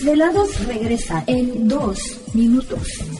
Desvelados regresa en 2 minutos.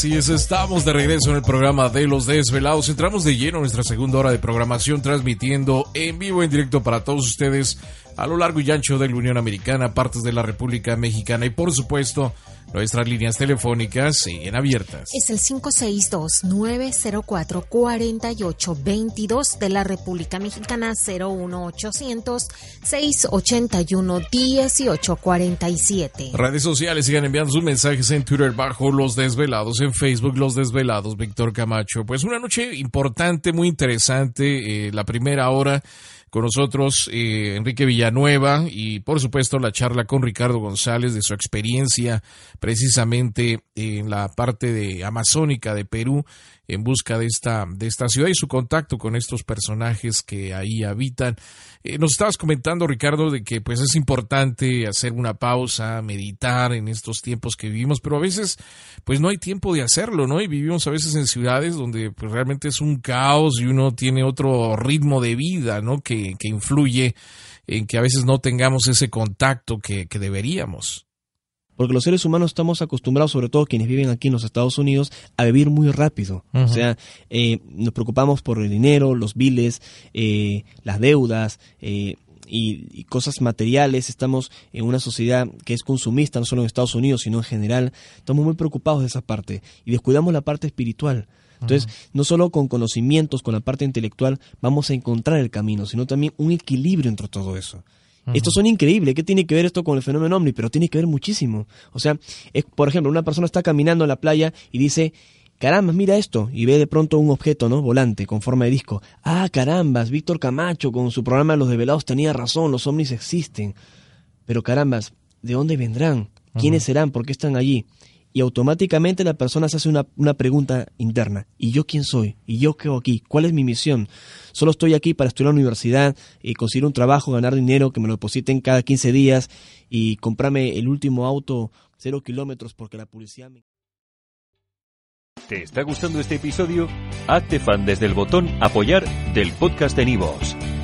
Así es, estamos de regreso en el programa de Los Desvelados. Entramos de lleno en nuestra segunda hora de programación, transmitiendo en vivo, en directo para todos ustedes a lo largo y ancho de la Unión Americana, partes de la República Mexicana y por supuesto nuestras líneas telefónicas siguen abiertas. Es el 562-904-4822 de la República Mexicana 01800-681-1847. Redes sociales sigan enviando sus mensajes en Twitter bajo Los Desvelados, en Facebook Los Desvelados, Víctor Camacho. Pues una noche importante, muy interesante, eh, la primera hora con nosotros eh, Enrique Villanueva y por supuesto la charla con Ricardo González de su experiencia precisamente en la parte de amazónica de Perú en busca de esta, de esta ciudad y su contacto con estos personajes que ahí habitan. Eh, nos estabas comentando, Ricardo, de que pues es importante hacer una pausa, meditar en estos tiempos que vivimos, pero a veces pues no hay tiempo de hacerlo, ¿no? Y vivimos a veces en ciudades donde pues realmente es un caos y uno tiene otro ritmo de vida, ¿no? Que, que influye en que a veces no tengamos ese contacto que, que deberíamos porque los seres humanos estamos acostumbrados, sobre todo quienes viven aquí en los Estados Unidos, a vivir muy rápido. O sea, eh, nos preocupamos por el dinero, los biles, eh, las deudas. Eh, y, cosas materiales, estamos en una sociedad que es consumista, no solo en Estados Unidos, sino en general, estamos muy preocupados de esa parte y descuidamos la parte espiritual. Entonces, no solo con conocimientos, con la parte intelectual, vamos a encontrar el camino, sino también un equilibrio entre todo eso. Esto son increíble. ¿Qué tiene que ver esto con el fenómeno ovni? Pero tiene que ver muchísimo. O sea, es, por ejemplo, una persona está caminando en la playa y dice, caramba, mira esto, y ve de pronto un objeto, ¿no? Volante, con forma de disco. Ah, carambas, Víctor Camacho con su programa de Los Develados tenía razón, los ovnis existen. Pero carambas, ¿de dónde vendrán? ¿Quiénes serán? ¿Por qué están allí? Y automáticamente la persona se hace una, una, pregunta interna. ¿Y yo quién soy? ¿Y yo qué hago aquí? ¿Cuál es mi misión? Solo estoy aquí para estudiar en la universidad, y conseguir un trabajo, ganar dinero, que me lo depositen cada 15 días y comprarme el último auto cero kilómetros porque la policía me... ¿Te está gustando este episodio? Hazte fan desde el botón apoyar del podcast de Nivos.